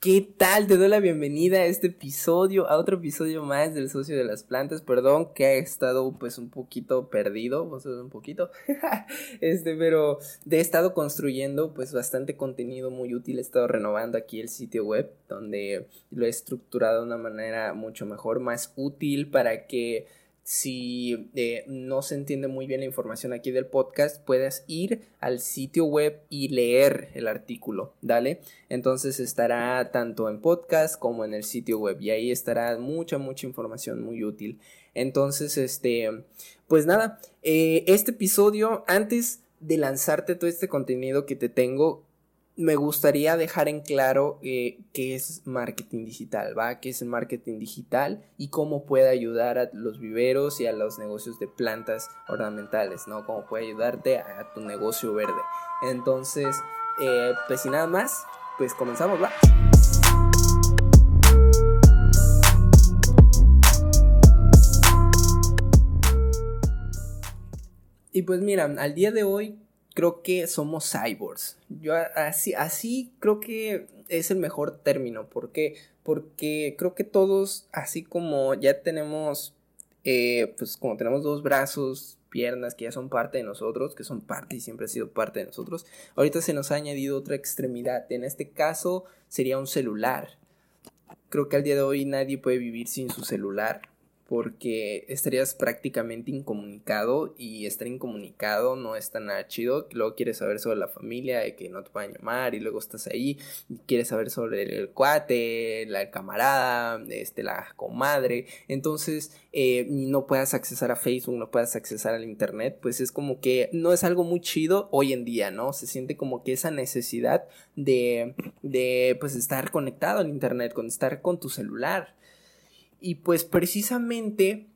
¿Qué tal? Te doy la bienvenida a este episodio, a otro episodio más del Socio de las Plantas. Perdón que he estado pues un poquito perdido, vos un poquito, este, pero he estado construyendo pues bastante contenido muy útil. He estado renovando aquí el sitio web donde lo he estructurado de una manera mucho mejor, más útil para que si eh, no se entiende muy bien la información aquí del podcast, puedes ir al sitio web y leer el artículo, ¿dale? Entonces estará tanto en podcast como en el sitio web y ahí estará mucha, mucha información muy útil. Entonces, este, pues nada, eh, este episodio, antes de lanzarte todo este contenido que te tengo, me gustaría dejar en claro eh, qué es marketing digital, ¿va? ¿Qué es el marketing digital y cómo puede ayudar a los viveros y a los negocios de plantas ornamentales, ¿no? Cómo puede ayudarte a, tu negocio verde. Entonces, eh, pues sin nada más, pues comenzamos, ¿va? Y pues mira, al día de hoy creo que somos cyborgs. Yo así, así creo que es el mejor término. ¿Por qué? Porque creo que todos, así como ya tenemos, eh, pues como tenemos dos brazos, piernas que ya son parte de nosotros, que son parte y siempre ha sido parte de nosotros, ahorita se nos ha añadido otra extremidad. En este caso sería un celular. Creo que al día de hoy nadie puede vivir sin su celular porque estarías prácticamente incomunicado y estar incomunicado no es tan chido. Luego quieres saber sobre la familia, de que no te puedan llamar y luego estás ahí y quieres saber sobre el, cuate, la camarada, este, la comadre. Entonces, eh, no puedas accesar a Facebook, no puedas accesar al internet, pues es como que no es algo muy chido hoy en día, ¿no? Se siente como que esa necesidad de, de pues estar conectado al internet, con estar con tu celular. Y pues precisamente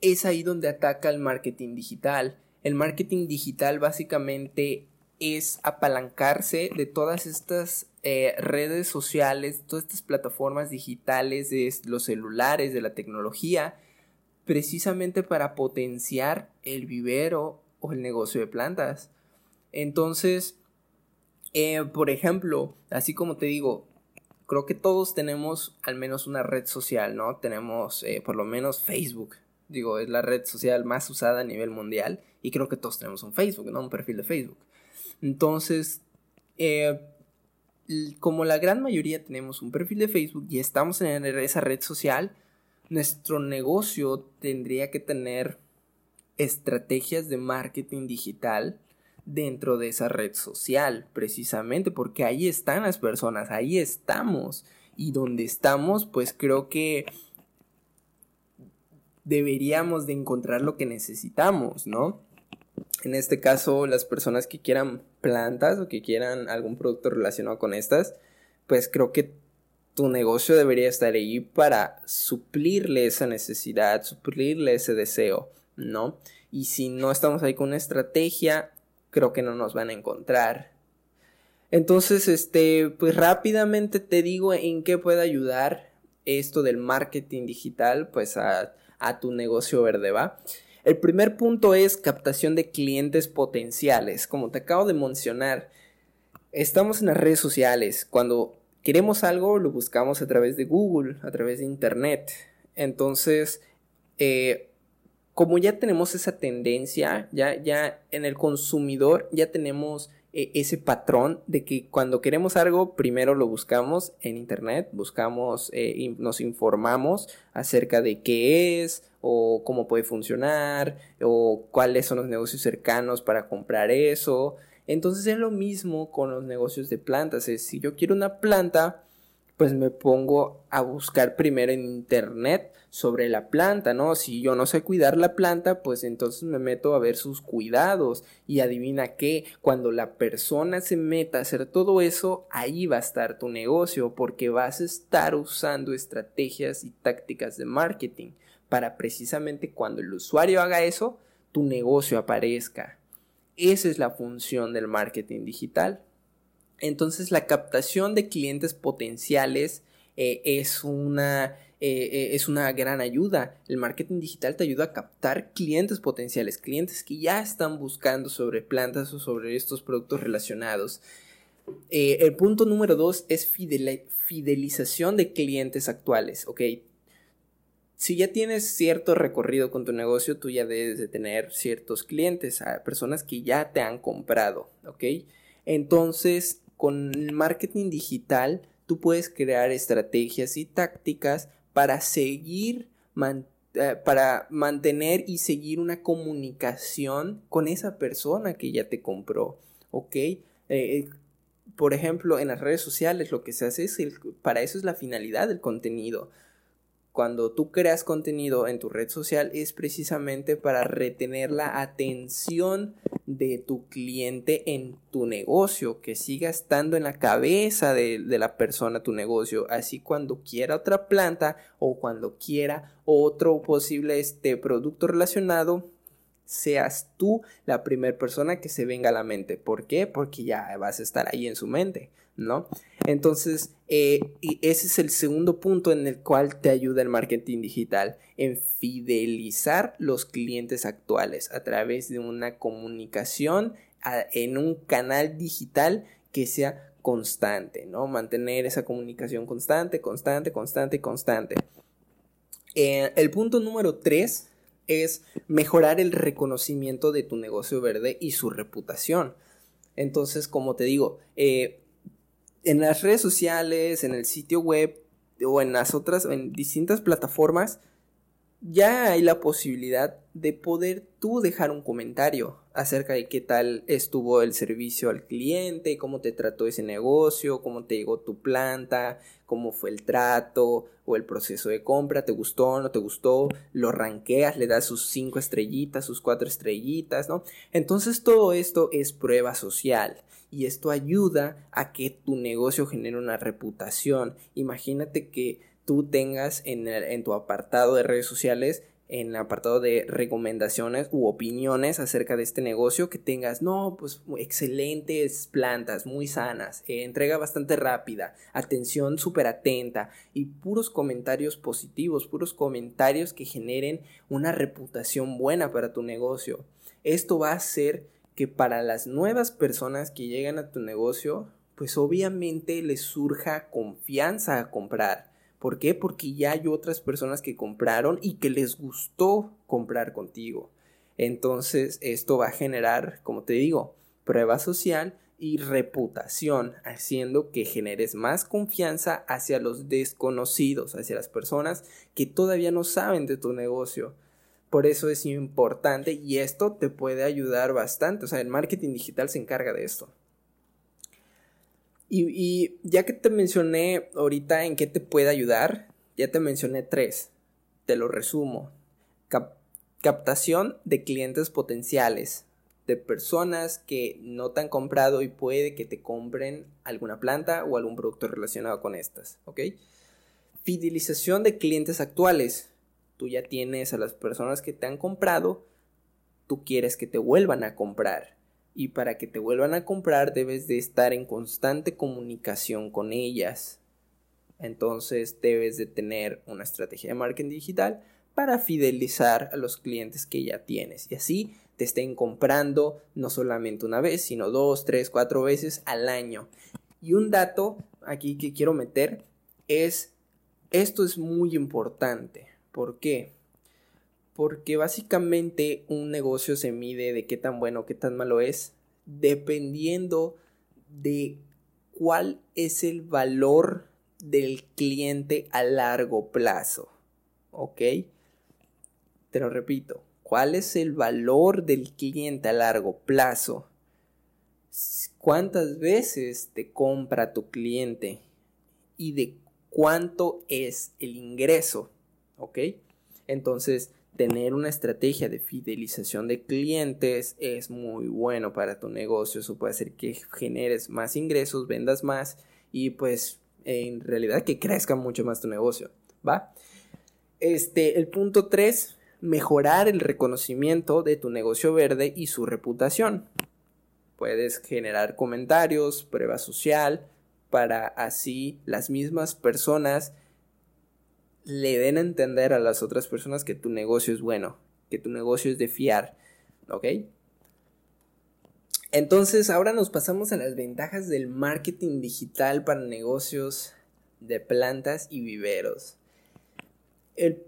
es ahí donde ataca el marketing digital. El marketing digital básicamente es apalancarse de todas estas eh, redes sociales, todas estas plataformas digitales, de los celulares, de la tecnología, precisamente para potenciar el vivero o el negocio de plantas. Entonces, eh, por ejemplo, así como te digo, creo que todos tenemos al menos una red social, ¿no? Tenemos eh, por lo menos Facebook. Digo, es la red social más usada a nivel mundial y creo que todos tenemos un Facebook, ¿no? Un perfil de Facebook. Entonces, eh, como la gran mayoría tenemos un perfil de Facebook y estamos en esa red social, nuestro negocio tendría que tener estrategias de marketing digital dentro de esa red social, precisamente porque ahí están las personas, ahí estamos. Y donde estamos, pues creo que deberíamos de encontrar lo que necesitamos, ¿no? En este caso, las personas que quieran plantas o que quieran algún producto relacionado con estas, pues creo que tu negocio debería estar ahí para suplirle esa necesidad, suplirle ese deseo, ¿no? Y si no estamos ahí con una estrategia, creo que no nos van a encontrar. Entonces, este, pues rápidamente te digo en qué puede ayudar esto del marketing digital, pues a, a tu negocio verde, ¿va? El primer punto es captación de clientes potenciales. Como te acabo de mencionar, estamos en las redes sociales. Cuando queremos algo, lo buscamos a través de Google, a través de Internet. Entonces, eh, como ya tenemos esa tendencia, ya, ya en el consumidor ya tenemos eh, ese patrón de que cuando queremos algo, primero lo buscamos en internet, buscamos, eh, nos informamos acerca de qué es o cómo puede funcionar o cuáles son los negocios cercanos para comprar eso. Entonces es lo mismo con los negocios de plantas. Es, si yo quiero una planta, pues me pongo a buscar primero en internet sobre la planta, ¿no? Si yo no sé cuidar la planta, pues entonces me meto a ver sus cuidados y adivina qué, cuando la persona se meta a hacer todo eso, ahí va a estar tu negocio porque vas a estar usando estrategias y tácticas de marketing para precisamente cuando el usuario haga eso, tu negocio aparezca. Esa es la función del marketing digital. Entonces la captación de clientes potenciales eh, es, una, eh, eh, es una gran ayuda. El marketing digital te ayuda a captar clientes potenciales, clientes que ya están buscando sobre plantas o sobre estos productos relacionados. El punto número dos es fidelización de clientes actuales, ¿ok? Si ya tienes cierto recorrido con tu negocio, tú ya debes de tener ciertos clientes, personas que ya te han comprado, ¿ok? Entonces, con el marketing digital, tú puedes crear estrategias y tácticas para seguir eh, para mantener y seguir una comunicación con esa persona que ya te compró, ¿ok? Eh, por ejemplo, en las redes sociales lo que se hace es, para eso es la finalidad del contenido cuando tú creas contenido en tu red social es precisamente para retener la atención de tu cliente en tu negocio, que siga estando en la cabeza de, la persona tu negocio, así cuando quiera otra planta o cuando quiera otro posible este producto relacionado, seas tú la primera persona que se venga a la mente. ¿Por qué? Porque ya vas a estar ahí en su mente. ¿No? Entonces, eh, ese es el segundo punto en el cual te ayuda el marketing digital, en fidelizar los clientes actuales a través de una comunicación en un canal digital que sea constante, ¿no? Mantener esa comunicación constante, constante, constante, constante. Eh, el punto número tres es mejorar el reconocimiento de tu negocio verde y su reputación. Entonces, como te digo, eh, en las redes sociales, en el sitio web o en las otras, en distintas plataformas, ya hay la posibilidad de poder dejar un comentario acerca de qué tal estuvo el servicio al cliente, cómo te trató ese negocio, cómo te llegó tu planta, cómo fue el trato o el proceso de compra, te gustó, no te gustó, lo ranqueas, le das sus cinco estrellitas, sus cuatro estrellitas, ¿no? Entonces todo esto es prueba social y esto ayuda a que tu negocio genere una reputación. Imagínate que tú tengas en, en tu apartado de redes sociales en el apartado de recomendaciones u opiniones acerca de este negocio que tengas, no, pues excelentes plantas, muy sanas, eh, entrega bastante rápida, atención súper atenta y puros comentarios positivos, puros comentarios que generen una reputación buena para tu negocio. Esto va a hacer que para las nuevas personas que llegan a tu negocio, pues obviamente les surja confianza a comprar. ¿Por qué? Porque ya hay otras personas que compraron y que les gustó comprar contigo. Entonces esto va a generar, como te digo, prueba social y reputación, haciendo que generes más confianza hacia los desconocidos, hacia las personas que todavía no saben de tu negocio. Por eso es importante y esto te puede ayudar bastante. O sea, el marketing digital se encarga de esto. Y, ya que te mencioné ahorita en qué te puede ayudar, ya te mencioné tres. Te lo resumo. captación de clientes potenciales, de personas que no te han comprado y puede que te compren alguna planta o algún producto relacionado con estas, ¿ok? Fidelización de clientes actuales, tú ya tienes a las personas que te han comprado, tú quieres que te vuelvan a comprar. Y para que te vuelvan a comprar debes de estar en constante comunicación con ellas. Entonces debes de tener una estrategia de marketing digital para fidelizar a los clientes que ya tienes. Y así te estén comprando no solamente una vez, sino dos, tres, cuatro veces al año. Y un dato aquí que quiero meter es, esto es muy importante. ¿Por qué? Porque básicamente un negocio se mide de qué tan bueno, qué tan malo es, dependiendo de cuál es el valor del cliente a largo plazo. ¿Ok? Te lo repito, ¿cuál es el valor del cliente a largo plazo? ¿Cuántas veces te compra tu cliente? ¿Y de cuánto es el ingreso? ¿ok? Entonces, tener una estrategia de fidelización de clientes es muy bueno para tu negocio. Eso puede hacer que generes más ingresos, vendas más y pues en realidad que crezca mucho más tu negocio, ¿va? Este, el punto 3, mejorar el reconocimiento de tu negocio verde y su reputación. Puedes generar comentarios, prueba social, para así las mismas personas le den a entender a las otras personas que tu negocio es bueno, que tu negocio es de fiar, ¿ok? Entonces, ahora nos pasamos a las ventajas del marketing digital para negocios de plantas y viveros.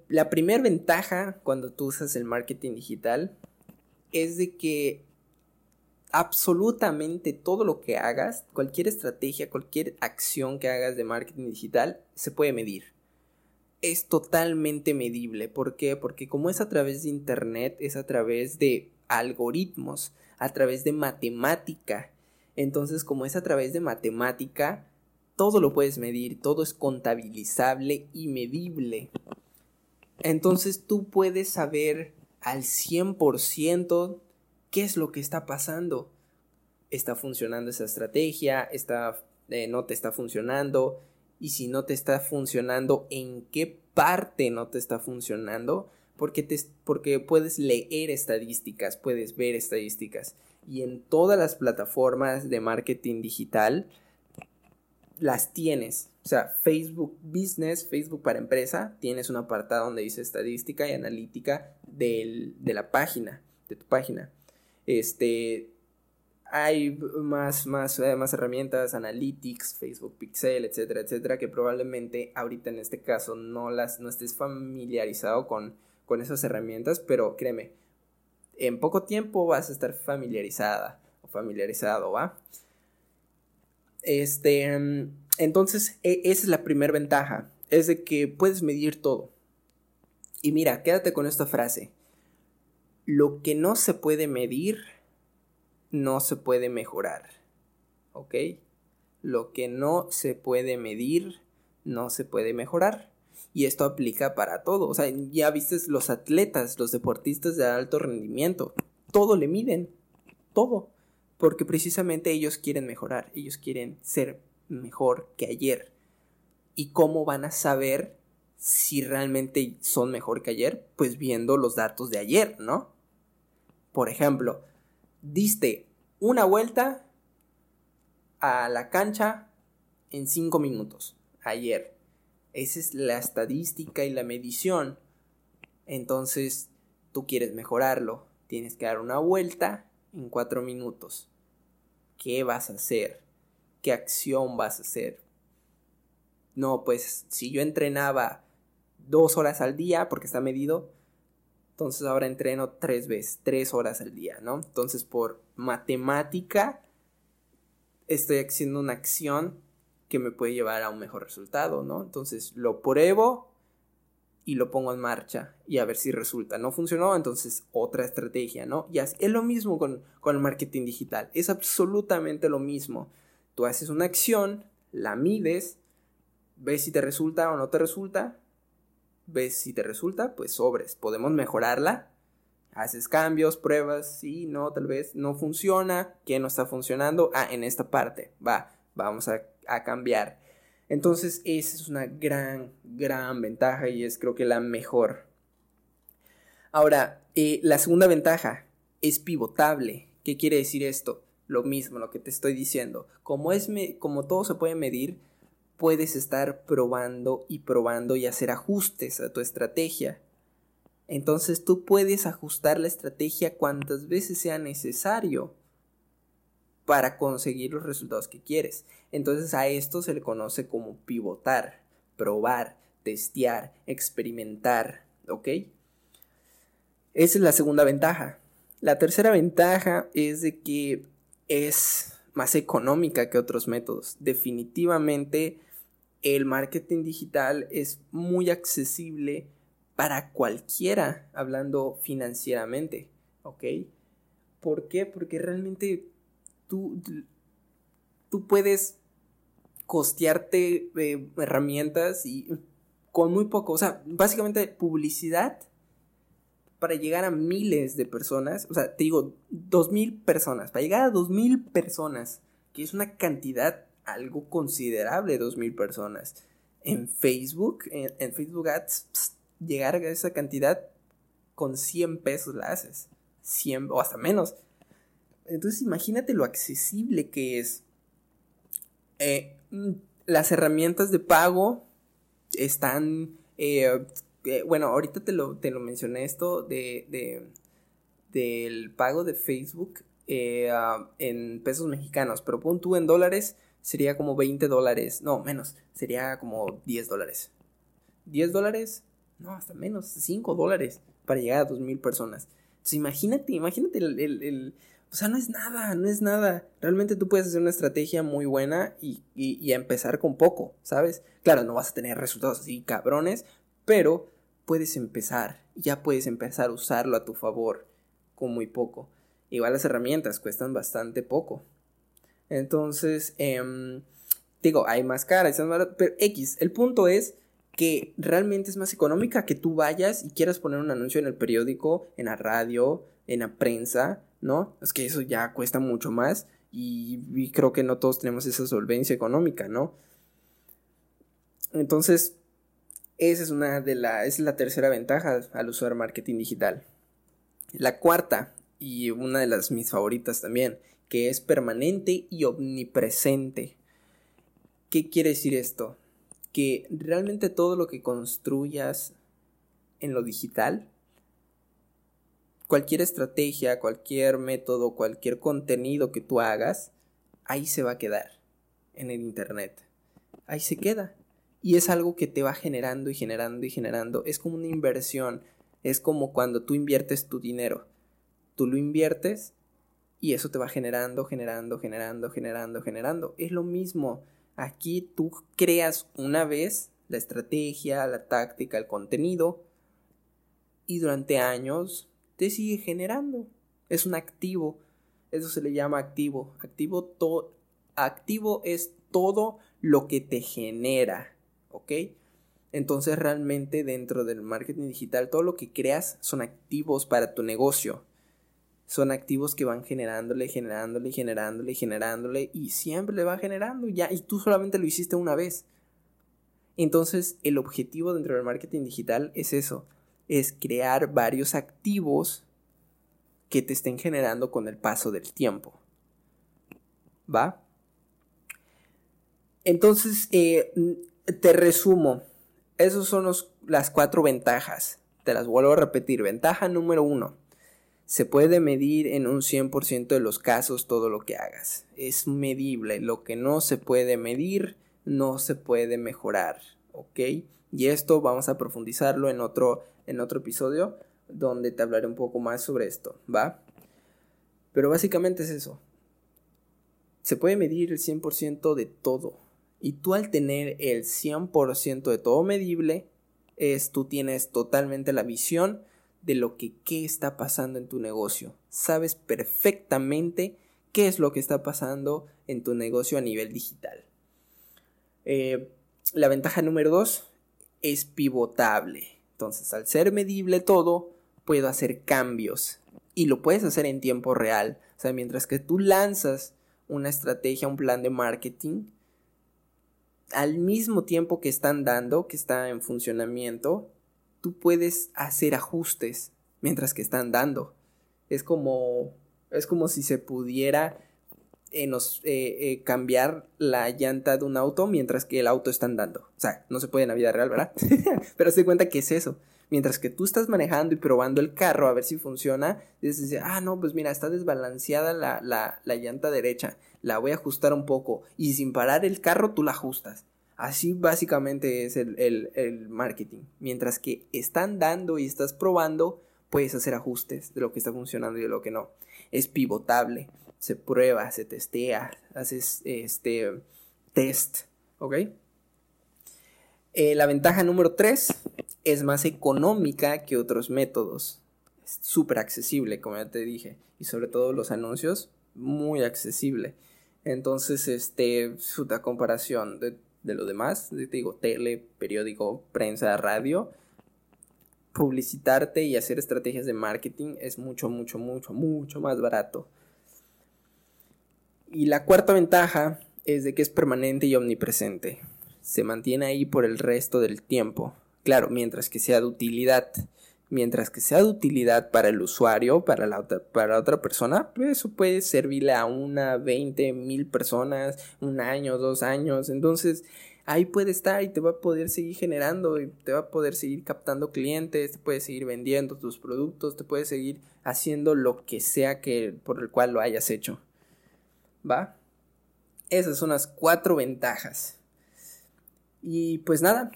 la primera ventaja cuando tú usas el marketing digital es de que absolutamente todo lo que hagas, cualquier estrategia, cualquier acción que hagas de marketing digital, se puede medir. Es totalmente medible. ¿Por qué? Porque como es a través de Internet, es a través de algoritmos, a través de matemática. Entonces, como es a través de matemática, todo lo puedes medir, todo es contabilizable y medible. Entonces tú puedes saber al 100% qué es lo que está pasando. ¿Está funcionando esa estrategia? ¿Está, eh, ¿No te está funcionando? Y si no te está funcionando, ¿en qué parte no te está funcionando? Porque, te, porque puedes leer estadísticas, puedes ver estadísticas. Y en todas las plataformas de marketing digital las tienes. O sea, Facebook Business, Facebook para empresa, tienes un apartado donde dice estadística y analítica de la página, de tu página. Este, hay más, más, eh, más herramientas, Analytics, Facebook Pixel, etcétera, etcétera, que probablemente ahorita en este caso no las, no estés familiarizado con, con esas herramientas, pero créeme, en poco tiempo vas a estar familiarizada o familiarizado, ¿va? Este, entonces, e, esa es la primera ventaja, es de que puedes medir todo. Y mira, quédate con esta frase lo que no se puede medir, no se puede mejorar. ¿Ok? Lo que no se puede medir, no se puede mejorar. Y esto aplica para todo. O sea, ya viste los atletas, los deportistas de alto rendimiento. Todo le miden. Todo. Porque precisamente ellos quieren mejorar. Ellos quieren ser mejor que ayer. ¿Y cómo van a saber si realmente son mejor que ayer? Pues viendo los datos de ayer, ¿no? Por ejemplo, diste una vuelta a la cancha en 5 minutos ayer. Esa es la estadística y la medición. Entonces, tú quieres mejorarlo. Tienes que dar una vuelta en 4 minutos. ¿Qué vas a hacer? ¿Qué acción vas a hacer? No, pues si yo entrenaba dos horas al día, porque está medido, entonces ahora entreno tres veces, tres horas al día, ¿no? Entonces por matemática estoy haciendo una acción que me puede llevar a un mejor resultado, ¿no? Entonces lo pruebo y lo pongo en marcha y a ver si resulta. No funcionó, entonces otra estrategia, ¿no? Y es lo mismo con, con el marketing digital, es absolutamente lo mismo. Tú haces una acción, la mides, ves si te resulta o no te resulta, ves si te resulta, pues sobres, podemos mejorarla. Haces cambios, pruebas, sí, no, tal vez no funciona, ¿qué no está funcionando? Ah, en esta parte, va, vamos a, cambiar. Entonces, esa es una gran, gran ventaja y es creo que la mejor. Ahora, eh, la segunda ventaja es pivotable. ¿Qué quiere decir esto? Lo mismo, lo que te estoy diciendo. Como, es como todo se puede medir, puedes estar probando y probando y hacer ajustes a tu estrategia. Entonces tú puedes ajustar la estrategia cuantas veces sea necesario para conseguir los resultados que quieres. Entonces a esto se le conoce como pivotar, probar, testear, experimentar, ¿ok? Esa es la segunda ventaja. La tercera ventaja es de que es más económica que otros métodos. Definitivamente el marketing digital es muy accesible para cualquiera, hablando financieramente, ¿ok? ¿Por qué? Porque realmente tú, tú puedes costearte eh, herramientas y con muy poco, o sea, básicamente publicidad para llegar a miles de personas, o sea, te digo, dos mil personas, para llegar a dos mil personas, que es una cantidad algo considerable, 2.000 personas. En Facebook, en, Facebook Ads, llegar a esa cantidad con 100 pesos la haces. 100 o hasta menos. Entonces imagínate lo accesible que es. Eh, mm, las herramientas de pago están... Eh, eh, bueno, ahorita te lo, te lo mencioné esto de, de, del pago de Facebook ah, en pesos mexicanos, pero pon tú en dólares, sería como 20 dólares, no, menos, sería como 10 dólares. 10 dólares, no, hasta menos, 5 dólares para llegar a 2.000 personas. Entonces imagínate, imagínate el, O sea, no es nada, no es nada. Realmente tú puedes hacer una estrategia muy buena y, y empezar con poco, ¿sabes? Claro, no vas a tener resultados así cabrones, pero puedes empezar, ya puedes empezar a usarlo a tu favor con muy poco. Igual las herramientas cuestan bastante poco. Entonces, em, digo, hay más caras, pero X, el punto es que realmente es más económica que tú vayas y quieras poner un anuncio en el periódico, en la radio, en la prensa, ¿no? Es que eso ya cuesta mucho más y, y creo que no todos tenemos esa solvencia económica, ¿no? Entonces, esa es una de la, es la tercera ventaja al usar marketing digital. La cuarta, y una de las mis favoritas también, que es permanente y omnipresente. ¿Qué quiere decir esto? Que realmente todo lo que construyas en lo digital, cualquier estrategia, cualquier método, cualquier contenido que tú hagas, ahí se va a quedar en el Internet. Ahí se queda. Y es algo que te va generando y generando y generando. Es como una inversión. Es como cuando tú inviertes tu dinero. Tú lo inviertes y eso te va generando, generando, generando, generando, generando. Es lo mismo. Aquí tú creas una vez la estrategia, la táctica, el contenido y durante años te sigue generando. Es un activo. Eso se le llama activo. Activo, to activo es todo lo que te genera. ¿ok? Entonces realmente dentro del marketing digital todo lo que creas son activos para tu negocio. Son activos que van generándole, generándole, generándole, generándole y siempre le va generando ya y tú solamente lo hiciste una vez. Entonces el objetivo dentro del marketing digital es eso, es crear varios activos que te estén generando con el paso del tiempo. ¿Va? Entonces, eh, te resumo. Esas son las cuatro ventajas. Te las vuelvo a repetir. Ventaja número uno. Se puede medir en un 100% de los casos todo lo que hagas. Es medible. Lo que no se puede medir no se puede mejorar. ¿Ok? Y esto vamos a profundizarlo en otro, en otro episodio donde te hablaré un poco más sobre esto. ¿Va? Pero básicamente es eso. Se puede medir el 100% de todo y tú al tener el 100% de todo medible, es tú tienes totalmente la visión de lo que qué está pasando en tu negocio. Sabes perfectamente qué es lo que está pasando en tu negocio a nivel digital. Eh, la ventaja número 2 es pivotable. Entonces, al ser medible todo, puedo hacer cambios y lo puedes hacer en tiempo real. O sea, mientras que tú lanzas una estrategia, un plan de marketing, al mismo tiempo que están dando, que está en funcionamiento, tú puedes hacer ajustes mientras que están dando. Es como, es como si se pudiera eh, eh, cambiar la llanta de un auto mientras que el auto está andando. O sea, no se puede en la vida real, ¿verdad? Pero se cuenta que es eso. Mientras que tú estás manejando y probando el carro a ver si funciona, dices, ah, no, pues mira, está desbalanceada la, la, llanta derecha, la voy a ajustar un poco y sin parar el carro tú la ajustas. Así básicamente es el, el, marketing. Mientras que están dando y estás probando, puedes hacer ajustes de lo que está funcionando y de lo que no. Es pivotable, se prueba, se testea, haces este test, ¿ok? Eh, la ventaja número 3 es más económica que otros métodos. Es súper accesible, como ya te dije. Y sobre todo los anuncios, muy accesible. Entonces, este, su comparación de, de lo demás, te digo, tele, periódico, prensa, radio, publicitarte y hacer estrategias de marketing es mucho, mucho, mucho, mucho más barato. Y la cuarta ventaja es de que es permanente y omnipresente se mantiene ahí por el resto del tiempo. Claro, mientras que sea de utilidad. Mientras que sea de utilidad para el usuario, para la otra, para otra persona, pues eso puede servirle a una, 20 mil personas, un año, dos años. Entonces, ahí puede estar y te va a poder seguir generando y te va a poder seguir captando clientes, te puede seguir vendiendo tus productos, te puede seguir haciendo lo que sea que por el cual lo hayas hecho. ¿Va? Esas son las cuatro ventajas. Y pues nada,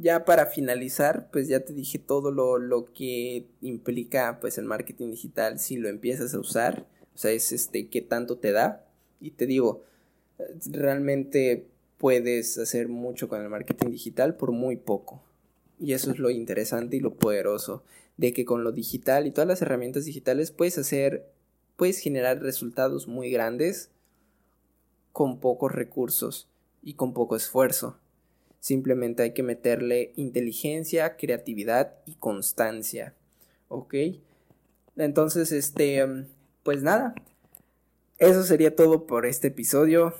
ya para finalizar, pues ya te dije todo lo, lo, que implica pues el marketing digital si lo empiezas a usar. O sea, es este qué tanto te da. Y te digo, realmente puedes hacer mucho con el marketing digital por muy poco. Y eso es lo interesante y lo poderoso de que con lo digital y todas las herramientas digitales puedes hacer, puedes generar resultados muy grandes con pocos recursos y con poco esfuerzo. Simplemente hay que meterle inteligencia, creatividad y constancia. ¿Ok? Entonces, este, pues nada. Eso sería todo por este episodio.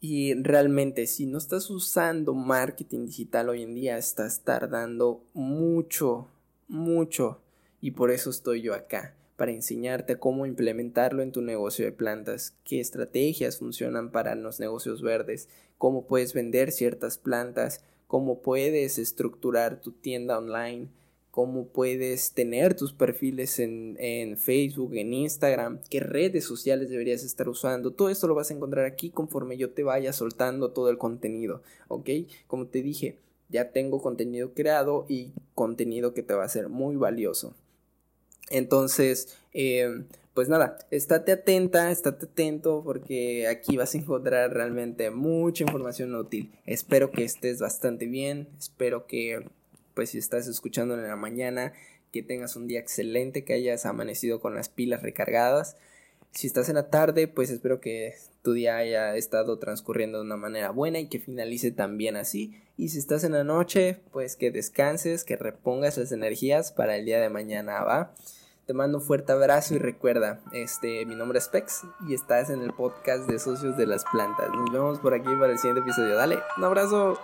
Y realmente, si no estás usando marketing digital hoy en día, estás tardando mucho, mucho. Y por eso estoy yo acá, para enseñarte cómo implementarlo en tu negocio de plantas, qué estrategias funcionan para los negocios verdes, cómo puedes vender ciertas plantas, cómo puedes estructurar tu tienda online, cómo puedes tener tus perfiles en, Facebook, en Instagram, qué redes sociales deberías estar usando. Todo esto lo vas a encontrar aquí conforme yo te vaya soltando todo el contenido, ¿ok? Como te dije, ya tengo contenido creado y contenido que te va a ser muy valioso. Entonces, eh, pues nada, estate atenta, estate atento porque aquí vas a encontrar realmente mucha información útil. Espero que estés bastante bien, espero que pues si estás escuchando en la mañana, que tengas un día excelente, que hayas amanecido con las pilas recargadas. Si estás en la tarde, pues espero que tu día haya estado transcurriendo de una manera buena y que finalice también así. Y si estás en la noche, pues que descanses, que repongas las energías para el día de mañana, ¿va? Te mando un fuerte abrazo y recuerda, este, mi nombre es Pex y estás en el podcast de Socios de las Plantas. Nos vemos por aquí para el siguiente episodio. Dale, un abrazo.